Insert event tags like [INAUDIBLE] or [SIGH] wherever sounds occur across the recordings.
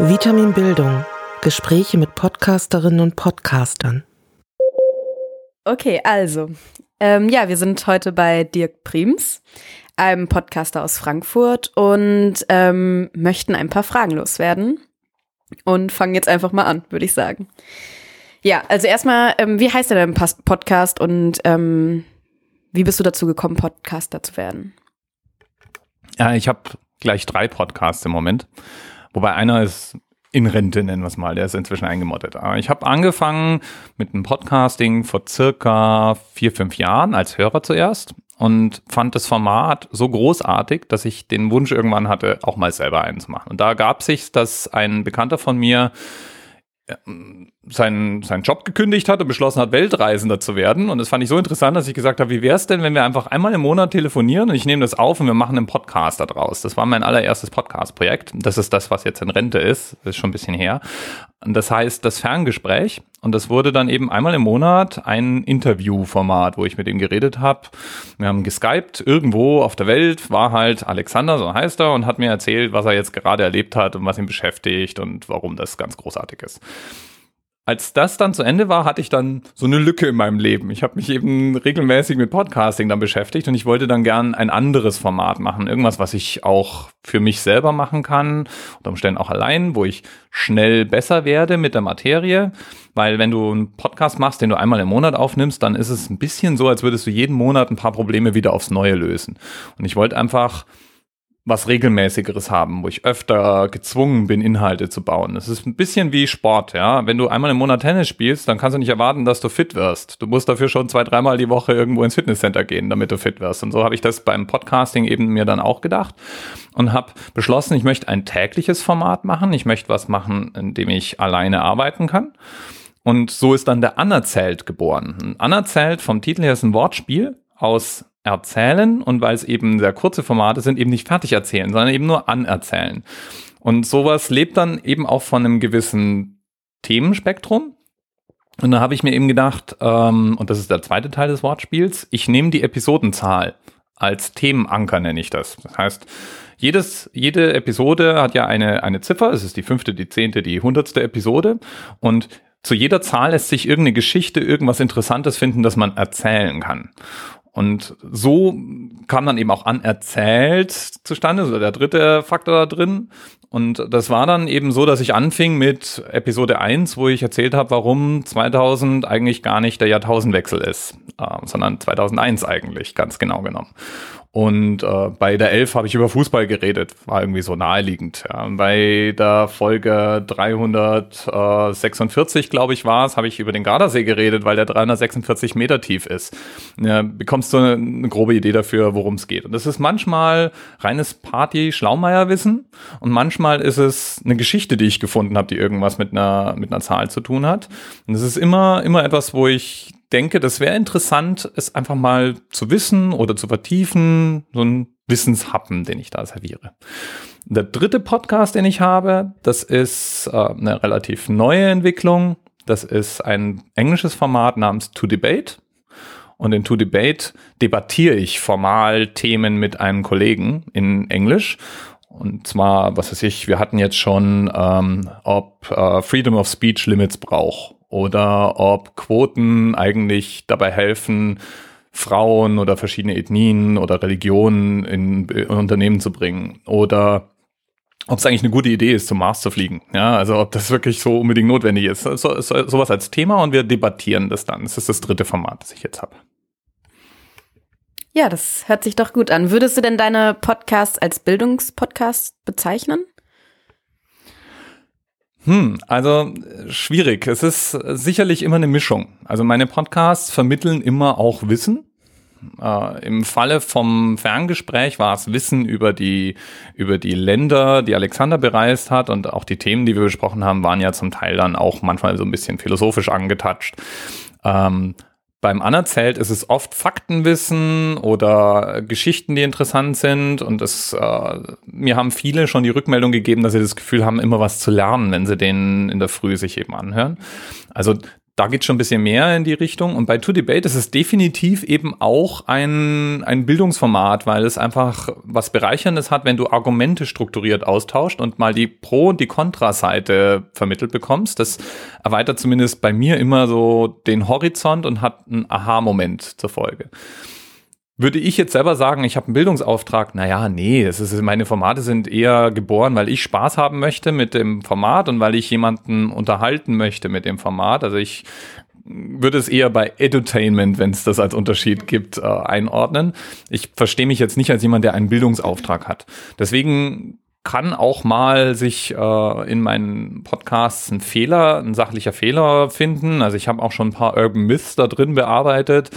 Vitamin Bildung. Gespräche mit Podcasterinnen und Podcastern. Okay, also. Ähm, ja, wir sind heute bei Dirk Prims, einem Podcaster aus Frankfurt und ähm, möchten ein paar Fragen loswerden. Und fangen jetzt einfach mal an, würde ich sagen. Ja, also erstmal, ähm, wie heißt denn dein Podcast und ähm, wie bist du dazu gekommen, Podcaster zu werden? Ja, ich habe gleich drei Podcasts im Moment. Wobei einer ist in Rente, nennen wir es mal, der ist inzwischen eingemottet. Ich habe angefangen mit dem Podcasting vor circa vier, fünf Jahren als Hörer zuerst und fand das Format so großartig, dass ich den Wunsch irgendwann hatte, auch mal selber einen zu machen. Und da gab sich, dass ein Bekannter von mir seinen, seinen Job gekündigt hat und beschlossen hat, Weltreisender zu werden. Und das fand ich so interessant, dass ich gesagt habe, wie wäre es denn, wenn wir einfach einmal im Monat telefonieren und ich nehme das auf und wir machen einen Podcast daraus. Das war mein allererstes Podcast-Projekt. Das ist das, was jetzt in Rente ist. Das ist schon ein bisschen her. Das heißt, das Ferngespräch. Und das wurde dann eben einmal im Monat ein Interviewformat, wo ich mit ihm geredet habe. Wir haben geskypt, irgendwo auf der Welt war halt Alexander, so heißt er, und hat mir erzählt, was er jetzt gerade erlebt hat und was ihn beschäftigt und warum das ganz großartig ist als das dann zu Ende war, hatte ich dann so eine Lücke in meinem Leben. Ich habe mich eben regelmäßig mit Podcasting dann beschäftigt und ich wollte dann gern ein anderes Format machen. Irgendwas, was ich auch für mich selber machen kann, unter Umständen auch allein, wo ich schnell besser werde mit der Materie. Weil wenn du einen Podcast machst, den du einmal im Monat aufnimmst, dann ist es ein bisschen so, als würdest du jeden Monat ein paar Probleme wieder aufs Neue lösen. Und ich wollte einfach was regelmäßigeres haben, wo ich öfter gezwungen bin, Inhalte zu bauen. Das ist ein bisschen wie Sport, ja. Wenn du einmal im Monat Tennis spielst, dann kannst du nicht erwarten, dass du fit wirst. Du musst dafür schon zwei, dreimal die Woche irgendwo ins Fitnesscenter gehen, damit du fit wirst. Und so habe ich das beim Podcasting eben mir dann auch gedacht und habe beschlossen, ich möchte ein tägliches Format machen. Ich möchte was machen, in dem ich alleine arbeiten kann. Und so ist dann der Anerzählt geboren. Anerzählt vom Titel her ist ein Wortspiel aus erzählen und weil es eben sehr kurze Formate sind, eben nicht fertig erzählen, sondern eben nur anerzählen. Und sowas lebt dann eben auch von einem gewissen Themenspektrum. Und da habe ich mir eben gedacht, ähm, und das ist der zweite Teil des Wortspiels, ich nehme die Episodenzahl als Themenanker, nenne ich das. Das heißt, jedes, jede Episode hat ja eine, eine Ziffer, es ist die fünfte, die zehnte, die hundertste Episode. Und zu jeder Zahl lässt sich irgendeine Geschichte, irgendwas Interessantes finden, das man erzählen kann. Und so kam dann eben auch anerzählt zustande, so der dritte Faktor da drin. Und das war dann eben so, dass ich anfing mit Episode 1, wo ich erzählt habe, warum 2000 eigentlich gar nicht der Jahrtausendwechsel ist, äh, sondern 2001 eigentlich, ganz genau genommen. Und äh, bei der 11 habe ich über Fußball geredet, war irgendwie so naheliegend. Ja. Bei der Folge 346, glaube ich, war es, habe ich über den Gardasee geredet, weil der 346 Meter tief ist. Ja, bekommst du eine, eine grobe Idee dafür, worum es geht. Und das ist manchmal reines Party-Schlaumeierwissen und manchmal ist es eine Geschichte, die ich gefunden habe, die irgendwas mit einer, mit einer Zahl zu tun hat. Und es ist immer, immer etwas, wo ich denke, das wäre interessant, es einfach mal zu wissen oder zu vertiefen, so ein Wissenshappen, den ich da serviere. Der dritte Podcast, den ich habe, das ist äh, eine relativ neue Entwicklung. Das ist ein englisches Format namens To Debate. Und in To Debate debattiere ich formal Themen mit einem Kollegen in Englisch. Und zwar, was weiß ich, wir hatten jetzt schon, ähm, ob äh, Freedom of Speech Limits braucht oder ob Quoten eigentlich dabei helfen, Frauen oder verschiedene Ethnien oder Religionen in, in Unternehmen zu bringen oder ob es eigentlich eine gute Idee ist, zum Mars zu fliegen. Ja, also ob das wirklich so unbedingt notwendig ist. So, so, sowas als Thema und wir debattieren das dann. Das ist das dritte Format, das ich jetzt habe. Ja, das hört sich doch gut an. Würdest du denn deine Podcasts als Bildungspodcast bezeichnen? Hm, also schwierig. Es ist sicherlich immer eine Mischung. Also meine Podcasts vermitteln immer auch Wissen. Äh, Im Falle vom Ferngespräch war es Wissen über die, über die Länder, die Alexander bereist hat und auch die Themen, die wir besprochen haben, waren ja zum Teil dann auch manchmal so ein bisschen philosophisch angetatscht. Ähm, beim Anerzählt ist es oft Faktenwissen oder Geschichten, die interessant sind. Und es, äh, mir haben viele schon die Rückmeldung gegeben, dass sie das Gefühl haben, immer was zu lernen, wenn sie den in der Früh sich eben anhören. Also da geht schon ein bisschen mehr in die Richtung. Und bei To Debate ist es definitiv eben auch ein, ein Bildungsformat, weil es einfach was Bereicherndes hat, wenn du Argumente strukturiert austauscht und mal die Pro- und die Kontraseite vermittelt bekommst. Das erweitert zumindest bei mir immer so den Horizont und hat einen Aha-Moment zur Folge. Würde ich jetzt selber sagen, ich habe einen Bildungsauftrag, naja, nee, es ist, meine Formate sind eher geboren, weil ich Spaß haben möchte mit dem Format und weil ich jemanden unterhalten möchte mit dem Format. Also ich würde es eher bei Edutainment, wenn es das als Unterschied gibt, äh, einordnen. Ich verstehe mich jetzt nicht als jemand, der einen Bildungsauftrag hat. Deswegen kann auch mal sich äh, in meinen Podcasts ein Fehler, ein sachlicher Fehler finden. Also ich habe auch schon ein paar Urban Myths da drin bearbeitet.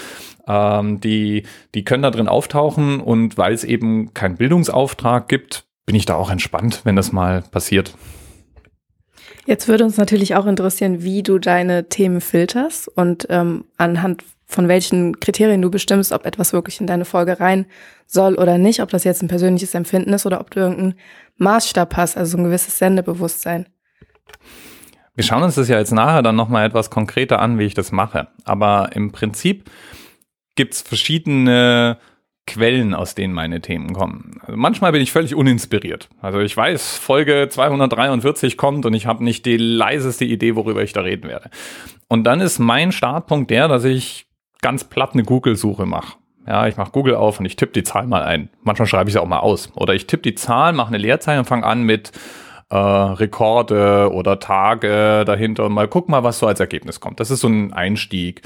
Ähm, die, die können da drin auftauchen und weil es eben keinen Bildungsauftrag gibt, bin ich da auch entspannt, wenn das mal passiert. Jetzt würde uns natürlich auch interessieren, wie du deine Themen filterst und ähm, anhand von welchen Kriterien du bestimmst, ob etwas wirklich in deine Folge rein soll oder nicht, ob das jetzt ein persönliches Empfinden ist oder ob du irgendeinen Maßstab hast, also ein gewisses Sendebewusstsein. Wir schauen uns das ja jetzt nachher dann nochmal etwas konkreter an, wie ich das mache. Aber im Prinzip gibt es verschiedene Quellen, aus denen meine Themen kommen. Also manchmal bin ich völlig uninspiriert. Also ich weiß, Folge 243 kommt und ich habe nicht die leiseste Idee, worüber ich da reden werde. Und dann ist mein Startpunkt der, dass ich ganz platt eine Google-Suche mache. Ja, ich mache Google auf und ich tippe die Zahl mal ein. Manchmal schreibe ich sie auch mal aus. Oder ich tippe die Zahl, mache eine Leerzeichen und fange an mit äh, Rekorde oder Tage dahinter und mal guck mal, was so als Ergebnis kommt. Das ist so ein Einstieg.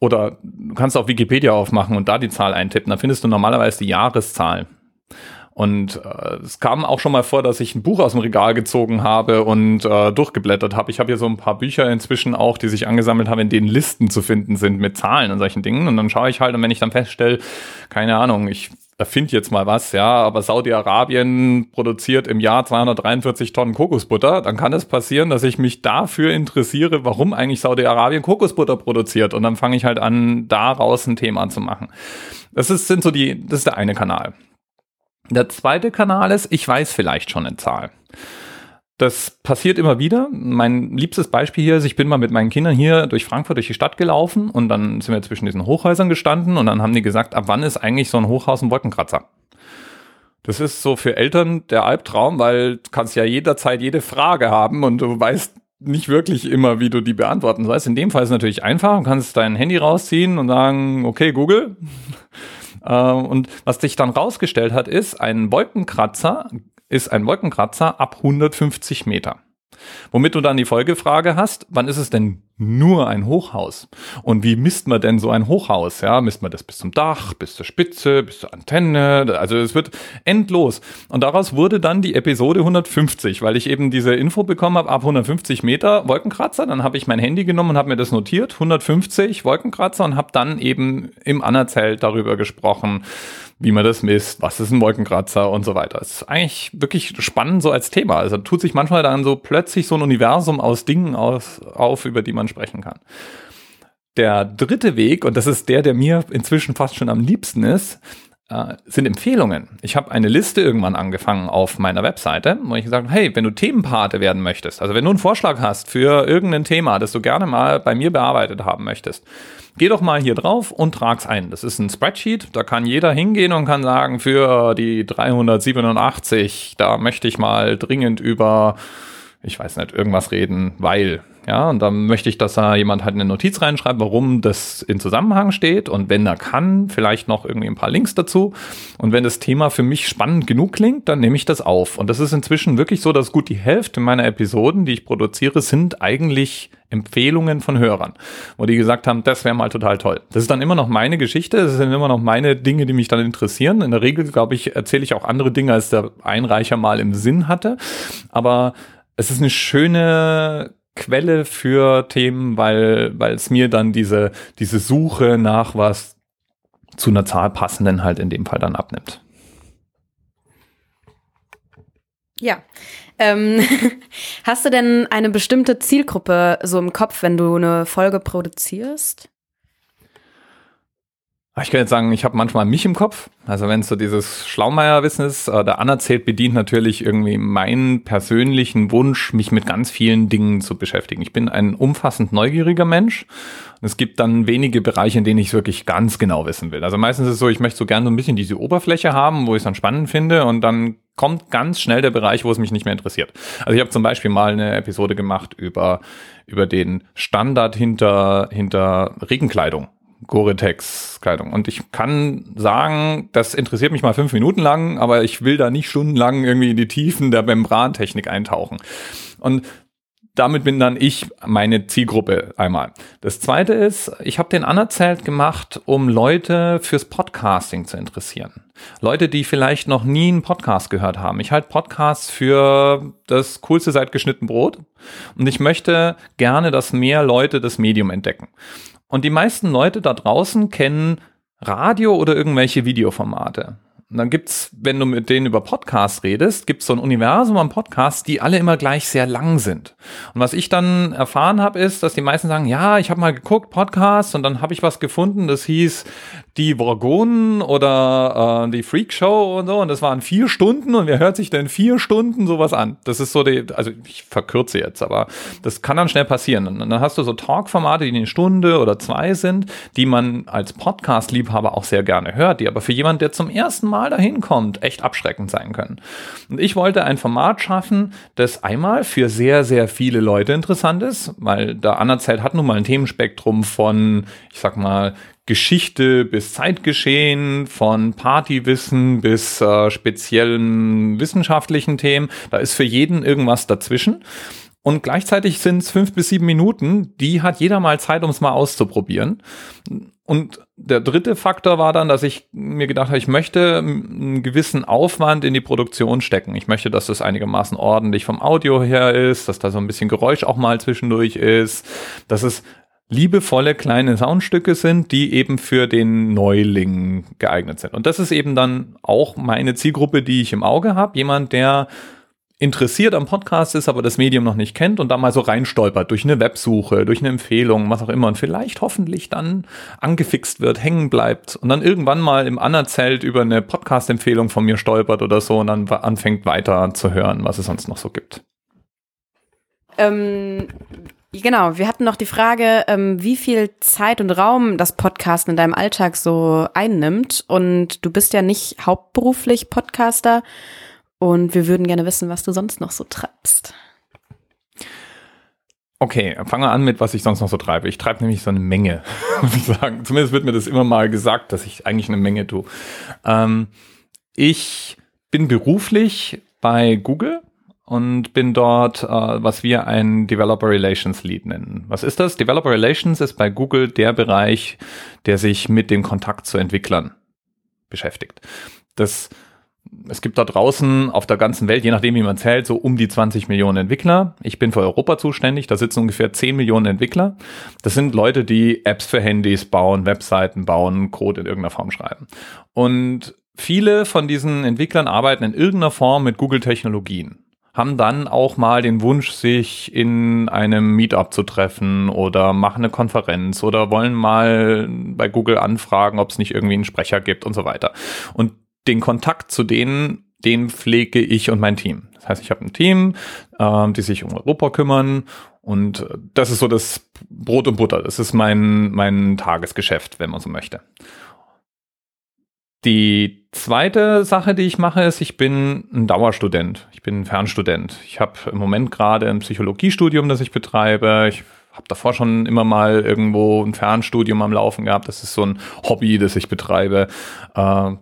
Oder du kannst auch Wikipedia aufmachen und da die Zahl eintippen. Da findest du normalerweise die Jahreszahl. Und äh, es kam auch schon mal vor, dass ich ein Buch aus dem Regal gezogen habe und äh, durchgeblättert habe. Ich habe hier so ein paar Bücher inzwischen auch, die sich angesammelt haben, in denen Listen zu finden sind mit Zahlen und solchen Dingen. Und dann schaue ich halt, und wenn ich dann feststelle, keine Ahnung, ich erfinde jetzt mal was, ja, aber Saudi-Arabien produziert im Jahr 243 Tonnen Kokosbutter, dann kann es passieren, dass ich mich dafür interessiere, warum eigentlich Saudi-Arabien Kokosbutter produziert und dann fange ich halt an, daraus ein Thema zu machen. Das ist, sind so die, das ist der eine Kanal. Der zweite Kanal ist, ich weiß vielleicht schon eine Zahl. Das passiert immer wieder. Mein liebstes Beispiel hier ist, ich bin mal mit meinen Kindern hier durch Frankfurt, durch die Stadt gelaufen und dann sind wir zwischen diesen Hochhäusern gestanden und dann haben die gesagt, ab wann ist eigentlich so ein Hochhaus ein Wolkenkratzer? Das ist so für Eltern der Albtraum, weil du kannst ja jederzeit jede Frage haben und du weißt nicht wirklich immer, wie du die beantworten sollst. In dem Fall ist es natürlich einfach. Du kannst dein Handy rausziehen und sagen, okay, Google. Äh, und was sich dann rausgestellt hat, ist, ein Wolkenkratzer ist ein Wolkenkratzer ab 150 Meter. Womit du dann die Folgefrage hast, wann ist es denn nur ein Hochhaus? Und wie misst man denn so ein Hochhaus? Ja, misst man das bis zum Dach, bis zur Spitze, bis zur Antenne? Also es wird endlos. Und daraus wurde dann die Episode 150, weil ich eben diese Info bekommen habe, ab 150 Meter Wolkenkratzer. Dann habe ich mein Handy genommen und habe mir das notiert, 150 Wolkenkratzer und habe dann eben im Anerzelt darüber gesprochen, wie man das misst, was ist ein Wolkenkratzer und so weiter. Das ist eigentlich wirklich spannend so als Thema. Also tut sich manchmal dann so plötzlich so ein Universum aus Dingen aus, auf, über die man sprechen kann. Der dritte Weg, und das ist der, der mir inzwischen fast schon am liebsten ist, äh, sind Empfehlungen. Ich habe eine Liste irgendwann angefangen auf meiner Webseite, wo ich gesagt habe, hey, wenn du Themenpate werden möchtest, also wenn du einen Vorschlag hast für irgendein Thema, das du gerne mal bei mir bearbeitet haben möchtest, geh doch mal hier drauf und trag's ein. Das ist ein Spreadsheet, da kann jeder hingehen und kann sagen, für die 387, da möchte ich mal dringend über, ich weiß nicht, irgendwas reden, weil ja, und dann möchte ich, dass da jemand halt eine Notiz reinschreibt, warum das in Zusammenhang steht. Und wenn er kann, vielleicht noch irgendwie ein paar Links dazu. Und wenn das Thema für mich spannend genug klingt, dann nehme ich das auf. Und das ist inzwischen wirklich so, dass gut die Hälfte meiner Episoden, die ich produziere, sind eigentlich Empfehlungen von Hörern, wo die gesagt haben, das wäre mal total toll. Das ist dann immer noch meine Geschichte, das sind immer noch meine Dinge, die mich dann interessieren. In der Regel, glaube ich, erzähle ich auch andere Dinge, als der Einreicher mal im Sinn hatte. Aber es ist eine schöne Quelle für Themen, weil, weil es mir dann diese, diese Suche nach was zu einer Zahl passenden halt in dem Fall dann abnimmt. Ja. Ähm, [LAUGHS] hast du denn eine bestimmte Zielgruppe so im Kopf, wenn du eine Folge produzierst? Ich kann jetzt sagen, ich habe manchmal mich im Kopf. Also wenn es so dieses Schlaumeier-Wissen ist, äh, der Anerzählt bedient natürlich irgendwie meinen persönlichen Wunsch, mich mit ganz vielen Dingen zu beschäftigen. Ich bin ein umfassend neugieriger Mensch. es gibt dann wenige Bereiche, in denen ich es wirklich ganz genau wissen will. Also meistens ist es so, ich möchte so gerne so ein bisschen diese Oberfläche haben, wo ich es dann spannend finde und dann kommt ganz schnell der Bereich, wo es mich nicht mehr interessiert. Also ich habe zum Beispiel mal eine Episode gemacht über, über den Standard hinter, hinter Regenkleidung. Gore-Tex-Kleidung. Und ich kann sagen, das interessiert mich mal fünf Minuten lang, aber ich will da nicht stundenlang irgendwie in die Tiefen der Membrantechnik eintauchen. Und damit bin dann ich meine Zielgruppe einmal. Das zweite ist, ich habe den anerzählt gemacht, um Leute fürs Podcasting zu interessieren. Leute, die vielleicht noch nie einen Podcast gehört haben. Ich halte Podcasts für das coolste seit geschnitten Brot und ich möchte gerne, dass mehr Leute das Medium entdecken. Und die meisten Leute da draußen kennen Radio oder irgendwelche Videoformate. Und dann gibt's, wenn du mit denen über Podcasts redest, gibt's so ein Universum an Podcasts, die alle immer gleich sehr lang sind. Und was ich dann erfahren habe, ist, dass die meisten sagen, ja, ich habe mal geguckt, Podcasts, und dann habe ich was gefunden, das hieß die Borgonen oder äh, die Freak Show und so. Und das waren vier Stunden und wer hört sich denn vier Stunden sowas an? Das ist so die, also ich verkürze jetzt, aber das kann dann schnell passieren. Und dann hast du so Talk-Formate, die eine Stunde oder zwei sind, die man als Podcast-Liebhaber auch sehr gerne hört, die aber für jemand, der zum ersten Mal Mal dahin kommt, echt abschreckend sein können. Und ich wollte ein Format schaffen, das einmal für sehr, sehr viele Leute interessant ist, weil der Anerzählt hat nun mal ein Themenspektrum von, ich sag mal, Geschichte bis Zeitgeschehen, von Partywissen bis äh, speziellen wissenschaftlichen Themen. Da ist für jeden irgendwas dazwischen. Und gleichzeitig sind es fünf bis sieben Minuten, die hat jeder mal Zeit, um es mal auszuprobieren. Und der dritte Faktor war dann, dass ich mir gedacht habe, ich möchte einen gewissen Aufwand in die Produktion stecken. Ich möchte, dass das einigermaßen ordentlich vom Audio her ist, dass da so ein bisschen Geräusch auch mal zwischendurch ist, dass es liebevolle kleine Soundstücke sind, die eben für den Neuling geeignet sind. Und das ist eben dann auch meine Zielgruppe, die ich im Auge habe. Jemand, der interessiert am Podcast ist, aber das Medium noch nicht kennt und da mal so reinstolpert durch eine Websuche, durch eine Empfehlung, was auch immer und vielleicht hoffentlich dann angefixt wird, hängen bleibt und dann irgendwann mal im Anerzelt über eine Podcast-Empfehlung von mir stolpert oder so und dann anfängt weiter zu hören, was es sonst noch so gibt. Ähm, genau, wir hatten noch die Frage, ähm, wie viel Zeit und Raum das Podcast in deinem Alltag so einnimmt und du bist ja nicht hauptberuflich Podcaster. Und wir würden gerne wissen, was du sonst noch so treibst. Okay, fangen wir an mit, was ich sonst noch so treibe. Ich treibe nämlich so eine Menge, [LAUGHS] muss ich sagen. Zumindest wird mir das immer mal gesagt, dass ich eigentlich eine Menge tue. Ähm, ich bin beruflich bei Google und bin dort, äh, was wir ein Developer Relations Lead nennen. Was ist das? Developer Relations ist bei Google der Bereich, der sich mit dem Kontakt zu Entwicklern beschäftigt. Das es gibt da draußen auf der ganzen Welt, je nachdem wie man zählt, so um die 20 Millionen Entwickler. Ich bin für Europa zuständig, da sitzen ungefähr 10 Millionen Entwickler. Das sind Leute, die Apps für Handys bauen, Webseiten bauen, Code in irgendeiner Form schreiben. Und viele von diesen Entwicklern arbeiten in irgendeiner Form mit Google-Technologien haben dann auch mal den Wunsch, sich in einem Meetup zu treffen oder machen eine Konferenz oder wollen mal bei Google anfragen, ob es nicht irgendwie einen Sprecher gibt und so weiter. Und den Kontakt zu denen, den pflege ich und mein Team. Das heißt, ich habe ein Team, äh, die sich um Europa kümmern und das ist so das Brot und Butter. Das ist mein, mein Tagesgeschäft, wenn man so möchte. Die zweite Sache, die ich mache, ist, ich bin ein Dauerstudent. Ich bin ein Fernstudent. Ich habe im Moment gerade ein Psychologiestudium, das ich betreibe. Ich habe davor schon immer mal irgendwo ein Fernstudium am Laufen gehabt. Das ist so ein Hobby, das ich betreibe. Äh,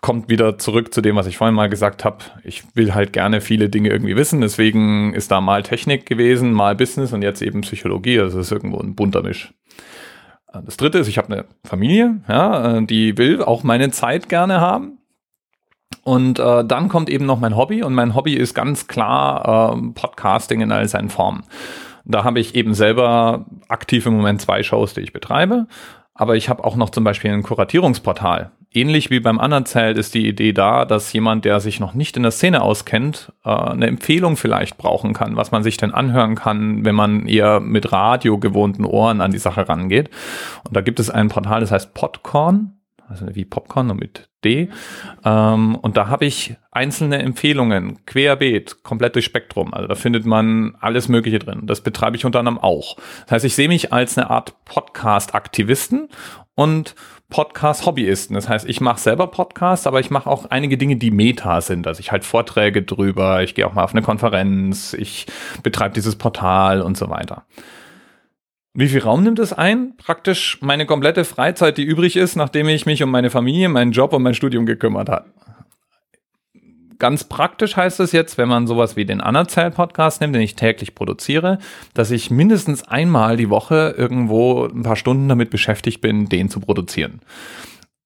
kommt wieder zurück zu dem, was ich vorhin mal gesagt habe. Ich will halt gerne viele Dinge irgendwie wissen. Deswegen ist da mal Technik gewesen, mal Business und jetzt eben Psychologie. Also es ist irgendwo ein bunter Misch. Äh, das dritte ist, ich habe eine Familie, ja, äh, die will auch meine Zeit gerne haben. Und äh, dann kommt eben noch mein Hobby und mein Hobby ist ganz klar äh, Podcasting in all seinen Formen. Da habe ich eben selber aktiv im Moment zwei Shows, die ich betreibe. Aber ich habe auch noch zum Beispiel ein Kuratierungsportal ähnlich wie beim anderen Zelt ist die Idee da, dass jemand, der sich noch nicht in der Szene auskennt, äh, eine Empfehlung vielleicht brauchen kann, was man sich denn anhören kann, wenn man eher mit Radio gewohnten Ohren an die Sache rangeht. Und da gibt es ein Portal, das heißt Podcorn. also wie Popcorn und mit Ähm, und da habe ich einzelne Empfehlungen, querbeet, komplett durch Spektrum. Also da findet man alles Mögliche drin. Das betreibe ich unter anderem auch. Das heißt, ich sehe mich als eine Art Podcast-Aktivisten und Podcast-Hobbyisten. Das heißt, ich mache selber Podcasts, aber ich mache auch einige Dinge, die Meta sind. Also ich halte Vorträge drüber, ich gehe auch mal auf eine Konferenz, ich betreibe dieses Portal und so weiter. Wie viel Raum nimmt es ein? Praktisch meine komplette Freizeit, die übrig ist, nachdem ich mich um meine Familie, meinen Job und mein Studium gekümmert habe. Ganz praktisch heißt es jetzt, wenn man sowas wie den Anerzähl-Podcast nimmt, den ich täglich produziere, dass ich mindestens einmal die Woche irgendwo ein paar Stunden damit beschäftigt bin, den zu produzieren.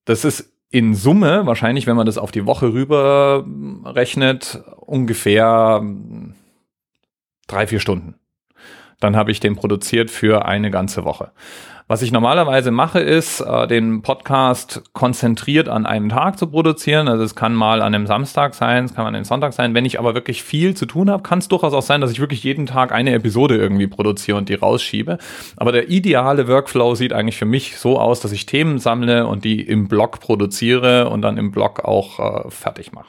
Das ist in Summe, wahrscheinlich, wenn man das auf die Woche rüber rechnet, ungefähr drei, vier Stunden. Dann habe ich den produziert für eine ganze Woche. Was ich normalerweise mache, ist, äh, den Podcast konzentriert an einem Tag zu produzieren. Also es kann mal an einem Samstag sein, es kann an einem Sonntag sein. Wenn ich aber wirklich viel zu tun habe, kann es durchaus auch sein, dass ich wirklich jeden Tag eine Episode irgendwie produziere und die rausschiebe. Aber der ideale Workflow sieht eigentlich für mich so aus, dass ich Themen sammle und die im Blog produziere und dann im Blog auch äh, fertig mache.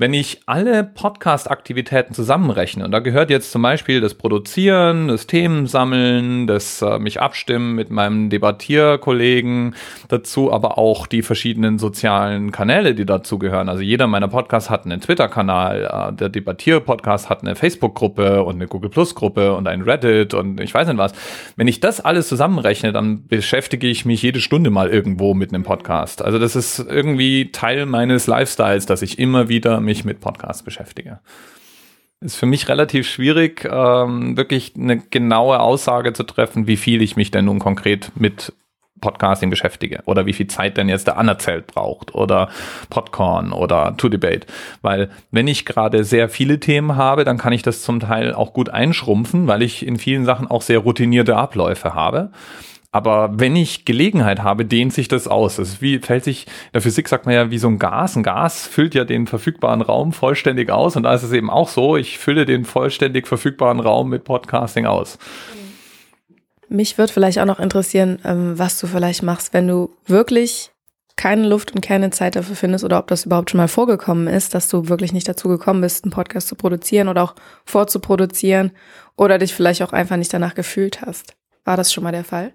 Wenn ich alle Podcast-Aktivitäten zusammenrechne, und da gehört jetzt zum Beispiel das Produzieren, das Themensammeln, das äh, mich abstimmen mit meinem Debattierkollegen dazu, aber auch die verschiedenen sozialen Kanäle, die dazu gehören. Also jeder meiner Podcasts hat einen Twitter-Kanal, äh, der Debattier-Podcast hat eine Facebook-Gruppe und eine Google Plus-Gruppe und ein Reddit und ich weiß nicht was. Wenn ich das alles zusammenrechne, dann beschäftige ich mich jede Stunde mal irgendwo mit einem Podcast. Also das ist irgendwie Teil meines Lifestyles, dass ich immer wieder mich mit Podcasts beschäftige. Ist für mich relativ schwierig, ähm, wirklich eine genaue Aussage zu treffen, wie viel ich mich denn nun konkret mit Podcasting beschäftige oder wie viel Zeit denn jetzt der Anerzählt braucht oder Podcorn oder To Debate. Weil wenn ich gerade sehr viele Themen habe, dann kann ich das zum Teil auch gut einschrumpfen, weil ich in vielen Sachen auch sehr routinierte Abläufe habe. Aber wenn ich Gelegenheit habe, dehnt sich das aus. Das fällt sich, in der Physik sagt man ja wie so ein Gas. Ein Gas füllt ja den verfügbaren Raum vollständig aus. Und da ist es eben auch so, ich fülle den vollständig verfügbaren Raum mit Podcasting aus. Mich würde vielleicht auch noch interessieren, ähm, was du vielleicht machst, wenn du wirklich keine Luft und keine Zeit dafür findest oder ob das überhaupt schon mal vorgekommen ist, dass du wirklich nicht dazu gekommen bist, einen Podcast zu produzieren oder auch vorzuproduzieren oder dich vielleicht auch einfach nicht danach gefühlt hast. War das schon mal der Fall?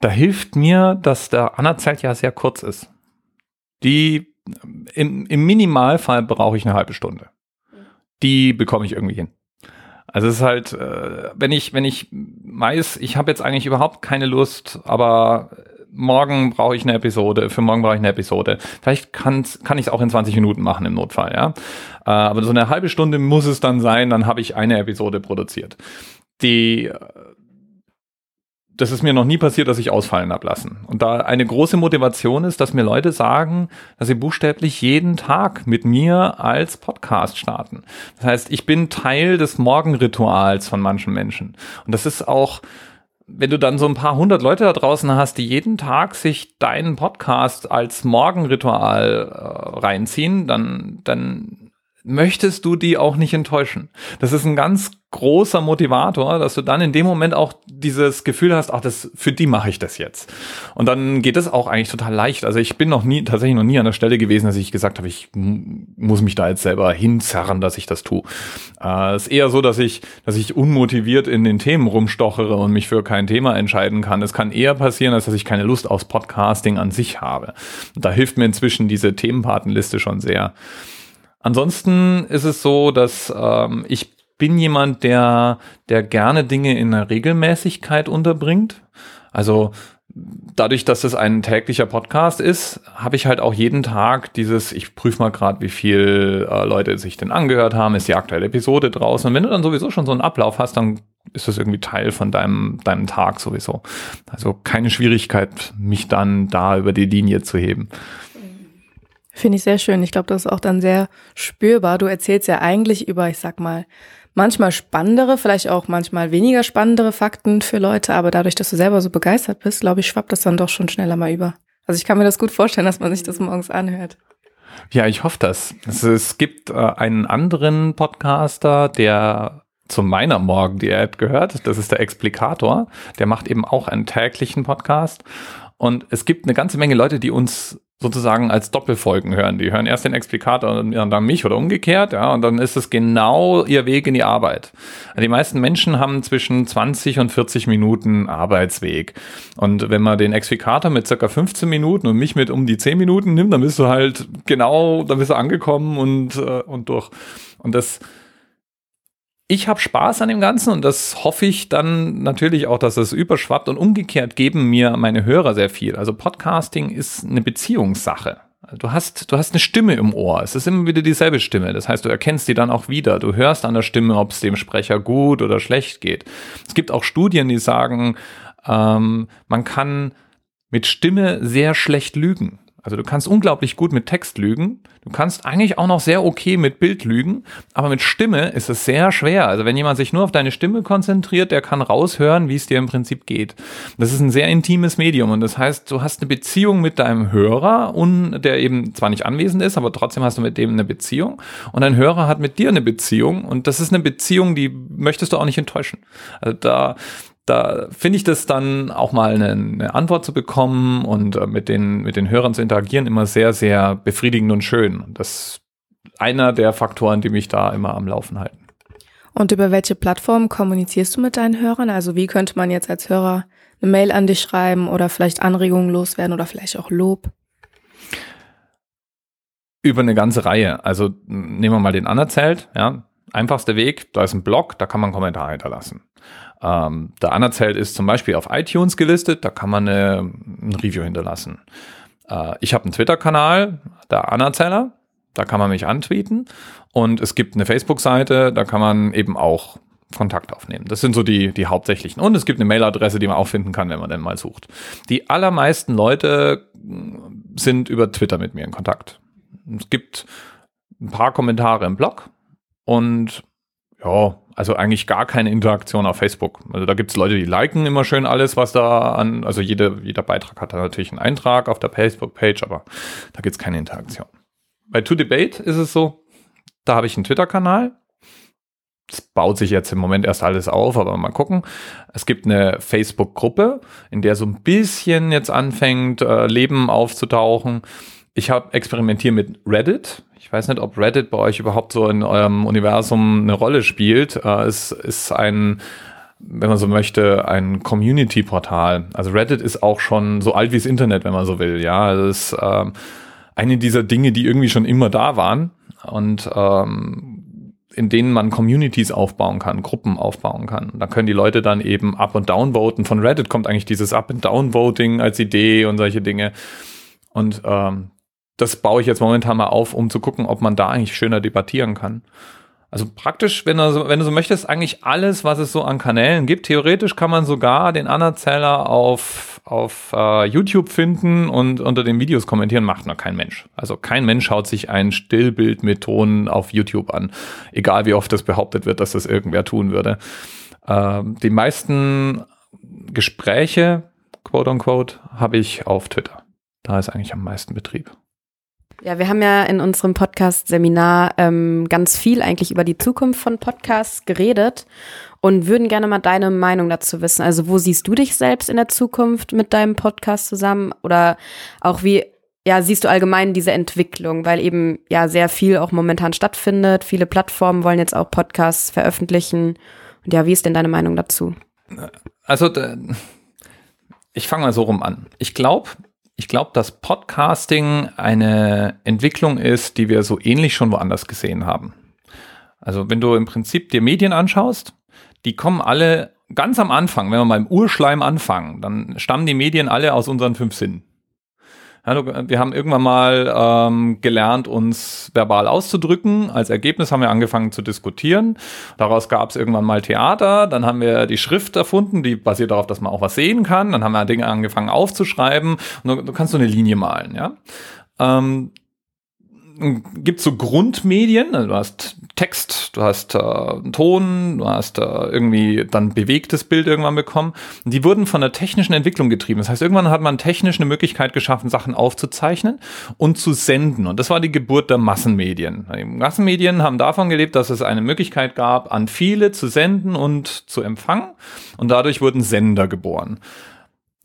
Da hilft mir, dass der Anerzeit ja sehr kurz ist. Die im, im Minimalfall brauche ich eine halbe Stunde. Die bekomme ich irgendwie hin. Also es ist halt, äh, wenn ich, wenn ich weiß, ich habe jetzt eigentlich überhaupt keine Lust, aber morgen brauche ich eine Episode, für morgen brauche ich eine Episode. Vielleicht kann kann ich es auch in 20 Minuten machen im Notfall, ja. Äh, aber so eine halbe Stunde muss es dann sein, dann habe ich eine Episode produziert. Die das ist mir noch nie passiert, dass ich ausfallen habe lassen. Und da eine große Motivation ist, dass mir Leute sagen, dass sie buchstäblich jeden Tag mit mir als Podcast starten. Das heißt, ich bin Teil des Morgenrituals von manchen Menschen. Und das ist auch, wenn du dann so ein paar hundert Leute da draußen hast, die jeden Tag sich deinen Podcast als Morgenritual äh, reinziehen, dann, dann möchtest du die auch nicht enttäuschen. Das ist ein ganz großer Motivator, dass du dann in dem Moment auch dieses Gefühl hast, ach, das für die mache ich das jetzt. Und dann geht es auch eigentlich total leicht. Also ich bin noch nie tatsächlich noch nie an der Stelle gewesen, dass ich gesagt habe, ich muss mich da jetzt selber hinzerren, dass ich das tue. Äh, es ist eher so, dass ich dass ich unmotiviert in den Themen rumstochere und mich für kein Thema entscheiden kann. Es kann eher passieren, als dass ich keine Lust aufs Podcasting an sich habe. Und da hilft mir inzwischen diese Themenpatenliste schon sehr. Ansonsten ist es so, dass ähm, ich bin jemand, der, der gerne Dinge in einer Regelmäßigkeit unterbringt. Also dadurch, dass es ein täglicher Podcast ist, habe ich halt auch jeden Tag dieses, ich prüfe mal gerade, wie viel äh, Leute sich denn angehört haben, ist die aktuelle Episode draußen. Und wenn du dann sowieso schon so einen Ablauf hast, dann ist das irgendwie Teil von deinem, deinem Tag sowieso. Also keine Schwierigkeit, mich dann da über die Linie zu heben. Finde ich sehr schön. Ich glaube, das ist auch dann sehr spürbar. Du erzählst ja eigentlich über, ich sag mal, manchmal spannendere, vielleicht auch manchmal weniger spannendere Fakten für Leute, aber dadurch, dass du selber so begeistert bist, glaube ich, schwappt das dann doch schon schneller mal über. Also ich kann mir das gut vorstellen, dass man sich das morgens anhört. Ja, ich hoffe das. Also es gibt äh, einen anderen Podcaster, der zu meiner Morgendiät gehört. Das ist der Explikator. Der macht eben auch einen täglichen Podcast. Und es gibt eine ganze Menge Leute, die uns sozusagen als Doppelfolgen hören. Die hören erst den Explikator und dann mich oder umgekehrt, ja, und dann ist es genau ihr Weg in die Arbeit. Die meisten Menschen haben zwischen 20 und 40 Minuten Arbeitsweg. Und wenn man den Explikator mit circa 15 Minuten und mich mit um die 10 Minuten nimmt, dann bist du halt genau, dann bist du angekommen und, äh, und durch. Und das, ich habe Spaß an dem Ganzen und das hoffe ich dann natürlich auch, dass es überschwappt und umgekehrt geben mir meine Hörer sehr viel. Also Podcasting ist eine Beziehungssache. Du hast, du hast eine Stimme im Ohr. Es ist immer wieder dieselbe Stimme. Das heißt, du erkennst die dann auch wieder. Du hörst an der Stimme, ob es dem Sprecher gut oder schlecht geht. Es gibt auch Studien, die sagen, ähm, man kann mit Stimme sehr schlecht lügen. Also du kannst unglaublich gut mit Text lügen. Du kannst eigentlich auch noch sehr okay mit Bild lügen, aber mit Stimme ist es sehr schwer. Also wenn jemand sich nur auf deine Stimme konzentriert, der kann raushören, wie es dir im Prinzip geht. Das ist ein sehr intimes Medium und das heißt, du hast eine Beziehung mit deinem Hörer und der eben zwar nicht anwesend ist, aber trotzdem hast du mit dem eine Beziehung und dein Hörer hat mit dir eine Beziehung und das ist eine Beziehung, die möchtest du auch nicht enttäuschen. Also da da finde ich das dann auch mal eine, eine Antwort zu bekommen und äh, mit, den, mit den Hörern zu interagieren immer sehr, sehr befriedigend und schön. Das ist einer der Faktoren, die mich da immer am Laufen halten. Und über welche Plattform kommunizierst du mit deinen Hörern? Also wie könnte man jetzt als Hörer eine Mail an dich schreiben oder vielleicht Anregungen loswerden oder vielleicht auch Lob? Über eine ganze Reihe. Also nehmen wir mal den Anerzählt, ja. Einfachster Weg, da ist ein Blog, da kann man einen Kommentar hinterlassen. Ähm, der Anerzählt ist zum Beispiel auf iTunes gelistet, da kann man eine, ein Review hinterlassen. Äh, ich habe einen Twitter-Kanal, der Anerzähler, da kann man mich antweeten. Und es gibt eine Facebook-Seite, da kann man eben auch Kontakt aufnehmen. Das sind so die, die hauptsächlichen. Und es gibt eine Mailadresse, die man auch finden kann, wenn man denn mal sucht. Die allermeisten Leute sind über Twitter mit mir in Kontakt. Es gibt ein paar Kommentare im Blog und ja, also eigentlich gar keine Interaktion auf Facebook. Also da gibt es Leute, die liken immer schön alles, was da an, also jede, jeder Beitrag hat da natürlich einen Eintrag auf der Facebook-Page, aber da gibt es keine Interaktion. Bei To Debate ist es so, da habe ich einen Twitter-Kanal. Das baut sich jetzt im Moment erst alles auf, aber mal gucken. Es gibt eine Facebook-Gruppe, in der so ein bisschen jetzt anfängt, äh, Leben aufzutauchen. Ich habe experimentiert mit Reddit. Ich weiß nicht, ob Reddit bei euch überhaupt so in eurem Universum eine Rolle spielt. Äh, es ist ein, wenn man so möchte, ein Community-Portal. Also Reddit ist auch schon so alt wie das Internet, wenn man so will. Ja, es ist ähm, eine dieser Dinge, die irgendwie schon immer da waren und ähm, in denen man Communities aufbauen kann, Gruppen aufbauen kann. Da können die Leute dann eben up und down voten. Von Reddit kommt eigentlich dieses up and down Voting als Idee und solche Dinge. Und ähm, das baue ich jetzt momentan mal auf, um zu gucken, ob man da eigentlich schöner debattieren kann. Also praktisch, wenn du, so, wenn du so möchtest, eigentlich alles, was es so an Kanälen gibt. Theoretisch kann man sogar den Anerzähler auf, auf uh, YouTube finden und unter den Videos kommentieren, macht noch kein Mensch. Also kein Mensch schaut sich ein Stillbild mit Ton auf YouTube an. Egal wie oft das behauptet wird, dass das irgendwer tun würde. Uh, die meisten Gespräche, quote unquote, habe ich auf Twitter. Da ist eigentlich am meisten Betrieb. Ja, wir haben ja in unserem Podcast-Seminar ähm, ganz viel eigentlich über die Zukunft von Podcasts geredet und würden gerne mal deine Meinung dazu wissen. Also wo siehst du dich selbst in der Zukunft mit deinem Podcast zusammen? Oder auch wie, ja, siehst du allgemein diese Entwicklung, weil eben ja sehr viel auch momentan stattfindet. Viele Plattformen wollen jetzt auch Podcasts veröffentlichen. Und ja, wie ist denn deine Meinung dazu? Also, ich fange mal so rum an. Ich glaube, ich glaube, dass Podcasting eine Entwicklung ist, die wir so ähnlich schon woanders gesehen haben. Also wenn du im Prinzip dir Medien anschaust, die kommen alle ganz am Anfang, wenn wir mal im Urschleim anfangen, dann stammen die Medien alle aus unseren fünf Sinnen. Ja, wir haben irgendwann mal ähm, gelernt, uns verbal auszudrücken. Als Ergebnis haben wir angefangen zu diskutieren. Daraus gab es irgendwann mal Theater. Dann haben wir die Schrift erfunden, die basiert darauf, dass man auch was sehen kann. Dann haben wir Dinge angefangen aufzuschreiben. Und du, du kannst so eine Linie malen. Ja. Ähm, gibt so Grundmedien, also du hast Text, du hast äh, Ton, du hast äh, irgendwie dann bewegtes Bild irgendwann bekommen. Die wurden von der technischen Entwicklung getrieben. Das heißt, irgendwann hat man technisch eine Möglichkeit geschaffen, Sachen aufzuzeichnen und zu senden. Und das war die Geburt der Massenmedien. Die Massenmedien haben davon gelebt, dass es eine Möglichkeit gab, an viele zu senden und zu empfangen. Und dadurch wurden Sender geboren.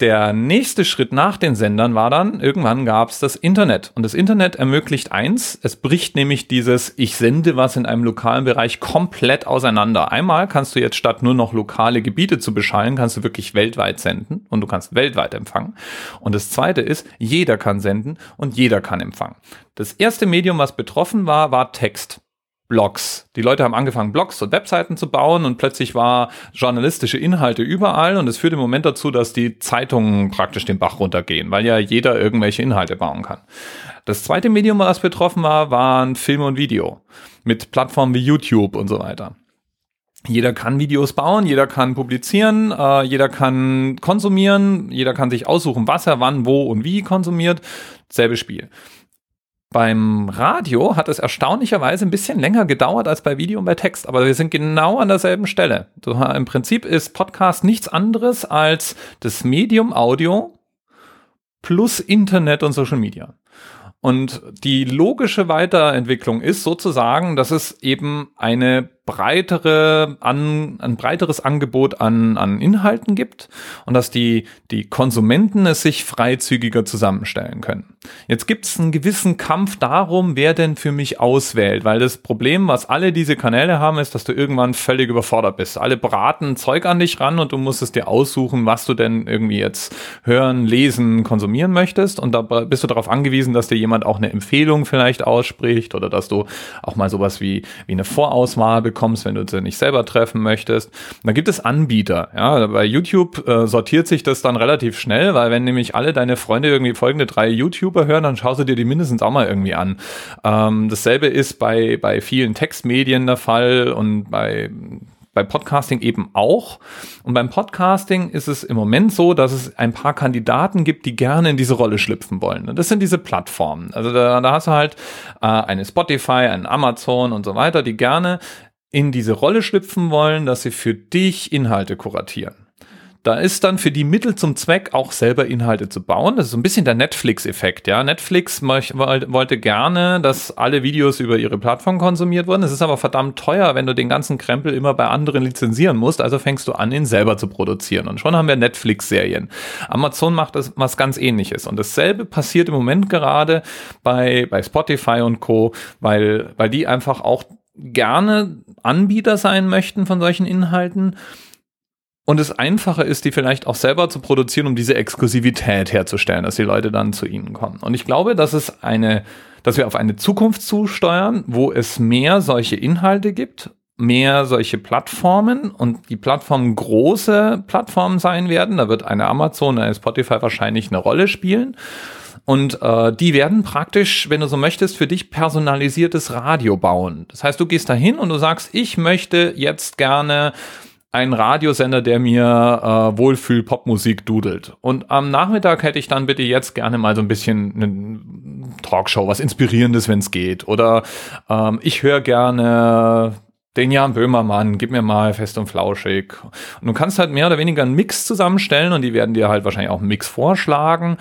Der nächste Schritt nach den Sendern war dann, irgendwann gab es das Internet. Und das Internet ermöglicht eins, es bricht nämlich dieses Ich sende was in einem lokalen Bereich komplett auseinander. Einmal kannst du jetzt statt nur noch lokale Gebiete zu beschallen, kannst du wirklich weltweit senden und du kannst weltweit empfangen. Und das zweite ist, jeder kann senden und jeder kann empfangen. Das erste Medium, was betroffen war, war Text. Blogs. Die Leute haben angefangen, Blogs und Webseiten zu bauen und plötzlich war journalistische Inhalte überall und es führt im Moment dazu, dass die Zeitungen praktisch den Bach runtergehen, weil ja jeder irgendwelche Inhalte bauen kann. Das zweite Medium, was betroffen war, waren Film und Video mit Plattformen wie YouTube und so weiter. Jeder kann Videos bauen, jeder kann publizieren, äh, jeder kann konsumieren, jeder kann sich aussuchen, was er wann, wo und wie konsumiert. Selbe Spiel. Beim Radio hat es erstaunlicherweise ein bisschen länger gedauert als bei Video und bei Text, aber wir sind genau an derselben Stelle. Im Prinzip ist Podcast nichts anderes als das Medium Audio plus Internet und Social Media. Und die logische Weiterentwicklung ist sozusagen, dass es eben eine breitere, an, ein breiteres Angebot an, an Inhalten gibt und dass die, die Konsumenten es sich freizügiger zusammenstellen können. Jetzt gibt es einen gewissen Kampf darum, wer denn für mich auswählt, weil das Problem, was alle diese Kanäle haben, ist, dass du irgendwann völlig überfordert bist. Alle braten Zeug an dich ran und du musst es dir aussuchen, was du denn irgendwie jetzt hören, lesen, konsumieren möchtest und da bist du darauf angewiesen, dass dir jemand auch eine Empfehlung vielleicht ausspricht oder dass du auch mal sowas wie, wie eine Vorauswahl bekommst bekommst, wenn du sie nicht selber treffen möchtest. Da gibt es Anbieter. Ja, bei YouTube äh, sortiert sich das dann relativ schnell, weil wenn nämlich alle deine Freunde irgendwie folgende drei YouTuber hören, dann schaust du dir die mindestens auch mal irgendwie an. Ähm, dasselbe ist bei, bei vielen Textmedien der Fall und bei bei Podcasting eben auch. Und beim Podcasting ist es im Moment so, dass es ein paar Kandidaten gibt, die gerne in diese Rolle schlüpfen wollen. Und das sind diese Plattformen. Also da, da hast du halt äh, eine Spotify, ein Amazon und so weiter, die gerne in diese Rolle schlüpfen wollen, dass sie für dich Inhalte kuratieren. Da ist dann für die Mittel zum Zweck auch selber Inhalte zu bauen. Das ist so ein bisschen der Netflix-Effekt. Ja, Netflix wollte gerne, dass alle Videos über ihre Plattform konsumiert wurden. Es ist aber verdammt teuer, wenn du den ganzen Krempel immer bei anderen lizenzieren musst. Also fängst du an, ihn selber zu produzieren. Und schon haben wir Netflix-Serien. Amazon macht das was ganz ähnliches. Und dasselbe passiert im Moment gerade bei, bei Spotify und Co., weil, weil die einfach auch gerne Anbieter sein möchten von solchen Inhalten und es einfacher ist, die vielleicht auch selber zu produzieren, um diese Exklusivität herzustellen, dass die Leute dann zu ihnen kommen. Und ich glaube, dass es eine, dass wir auf eine Zukunft zusteuern, wo es mehr solche Inhalte gibt, mehr solche Plattformen und die Plattformen große Plattformen sein werden. Da wird eine Amazon, eine Spotify wahrscheinlich eine Rolle spielen. Und äh, die werden praktisch, wenn du so möchtest, für dich personalisiertes Radio bauen. Das heißt, du gehst dahin und du sagst, ich möchte jetzt gerne einen Radiosender, der mir äh, Wohlfühl-Popmusik dudelt. Und am Nachmittag hätte ich dann bitte jetzt gerne mal so ein bisschen eine Talkshow, was Inspirierendes, wenn es geht. Oder ähm, ich höre gerne den Jan Böhmermann, gib mir mal fest und flauschig. Und du kannst halt mehr oder weniger einen Mix zusammenstellen und die werden dir halt wahrscheinlich auch einen Mix vorschlagen.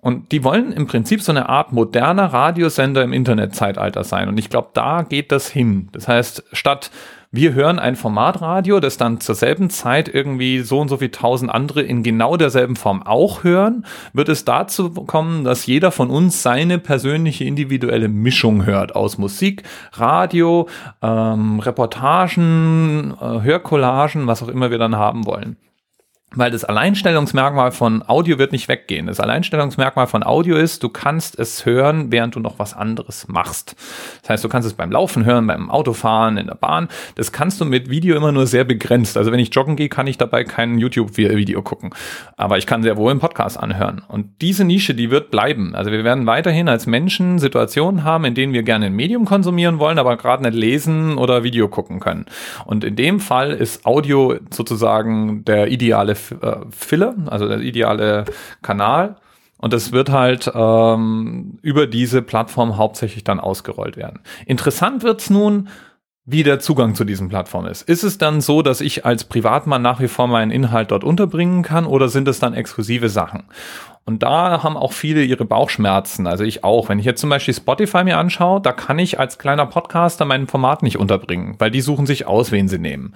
Und die wollen im Prinzip so eine Art moderner Radiosender im Internetzeitalter sein. Und ich glaube, da geht das hin. Das heißt, statt wir hören ein Formatradio, das dann zur selben Zeit irgendwie so und so viel tausend andere in genau derselben Form auch hören, wird es dazu kommen, dass jeder von uns seine persönliche individuelle Mischung hört aus Musik, Radio, ähm, Reportagen, äh, Hörcollagen, was auch immer wir dann haben wollen. Weil das Alleinstellungsmerkmal von Audio wird nicht weggehen. Das Alleinstellungsmerkmal von Audio ist, du kannst es hören, während du noch was anderes machst. Das heißt, du kannst es beim Laufen hören, beim Autofahren, in der Bahn. Das kannst du mit Video immer nur sehr begrenzt. Also wenn ich joggen gehe, kann ich dabei kein YouTube-Video gucken. Aber ich kann sehr wohl einen Podcast anhören. Und diese Nische, die wird bleiben. Also wir werden weiterhin als Menschen Situationen haben, in denen wir gerne ein Medium konsumieren wollen, aber gerade nicht lesen oder Video gucken können. Und in dem Fall ist Audio sozusagen der ideale äh, Filler, also der ideale Kanal. Und das wird halt ähm, über diese Plattform hauptsächlich dann ausgerollt werden. Interessant wird's nun, wie der Zugang zu diesen Plattformen ist. Ist es dann so, dass ich als Privatmann nach wie vor meinen Inhalt dort unterbringen kann oder sind es dann exklusive Sachen? Und da haben auch viele ihre Bauchschmerzen, also ich auch. Wenn ich jetzt zum Beispiel Spotify mir anschaue, da kann ich als kleiner Podcaster mein Format nicht unterbringen, weil die suchen sich aus, wen sie nehmen.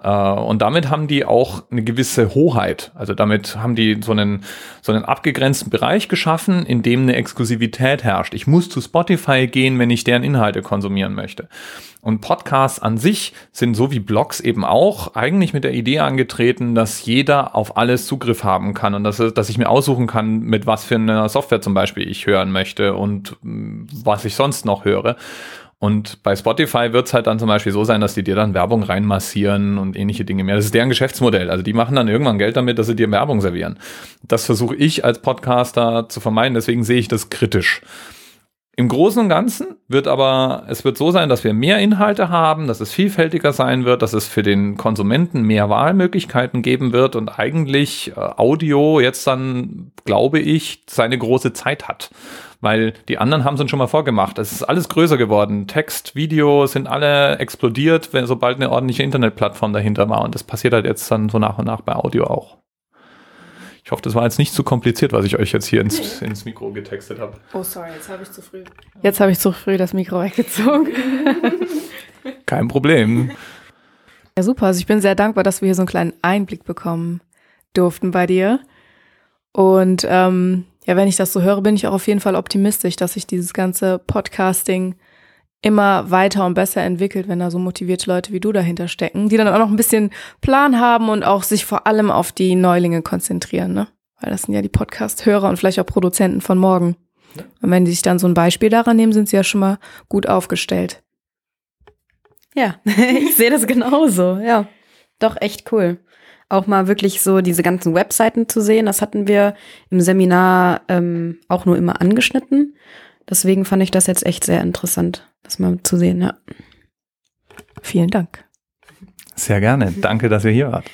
Äh, und damit haben die auch eine gewisse Hoheit. Also damit haben die so einen, so einen abgegrenzten Bereich geschaffen, in dem eine Exklusivität herrscht. Ich muss zu Spotify gehen, wenn ich deren Inhalte konsumieren möchte. Und Podcasts an sich sind so wie Blogs eben auch eigentlich mit der Idee angetreten, dass jeder auf alles Zugriff haben kann und dass, dass ich mir aussuchen kann, mit was für einer Software zum Beispiel ich hören möchte und mm, was ich sonst noch höre. Und bei Spotify wird es halt dann zum Beispiel so sein, dass die dir dann Werbung reinmassieren und ähnliche Dinge mehr. Das ist deren Geschäftsmodell. Also die machen dann irgendwann Geld damit, dass sie dir Werbung servieren. Das versuche ich als Podcaster zu vermeiden, deswegen sehe ich das kritisch. Im Großen und Ganzen wird aber, es wird so sein, dass wir mehr Inhalte haben, dass es vielfältiger sein wird, dass es für den Konsumenten mehr Wahlmöglichkeiten geben wird und eigentlich äh, Audio jetzt dann, glaube ich, seine große Zeit hat. Weil die anderen haben es uns schon mal vorgemacht. Es ist alles größer geworden. Text, Video sind alle explodiert, wenn, sobald eine ordentliche Internetplattform dahinter war. Und das passiert halt jetzt dann so nach und nach bei Audio auch. Ich hoffe, das war jetzt nicht zu kompliziert, was ich euch jetzt hier ins, ins Mikro getextet habe. Oh, sorry, jetzt habe ich zu früh. Jetzt habe ich zu früh das Mikro weggezogen. [LAUGHS] Kein Problem. Ja, super. Also ich bin sehr dankbar, dass wir hier so einen kleinen Einblick bekommen durften bei dir. Und ähm, ja, wenn ich das so höre, bin ich auch auf jeden Fall optimistisch, dass sich dieses ganze Podcasting immer weiter und besser entwickelt, wenn da so motivierte Leute wie du dahinter stecken, die dann auch noch ein bisschen Plan haben und auch sich vor allem auf die Neulinge konzentrieren, ne? Weil das sind ja die Podcast-Hörer und vielleicht auch Produzenten von morgen. Ja. Und wenn die sich dann so ein Beispiel daran nehmen, sind sie ja schon mal gut aufgestellt. Ja, [LAUGHS] ich sehe das genauso, ja. Doch, echt cool. Auch mal wirklich so diese ganzen Webseiten zu sehen, das hatten wir im Seminar ähm, auch nur immer angeschnitten. Deswegen fand ich das jetzt echt sehr interessant, das mal zu sehen, ja. Vielen Dank. Sehr gerne. Danke, dass ihr hier wart.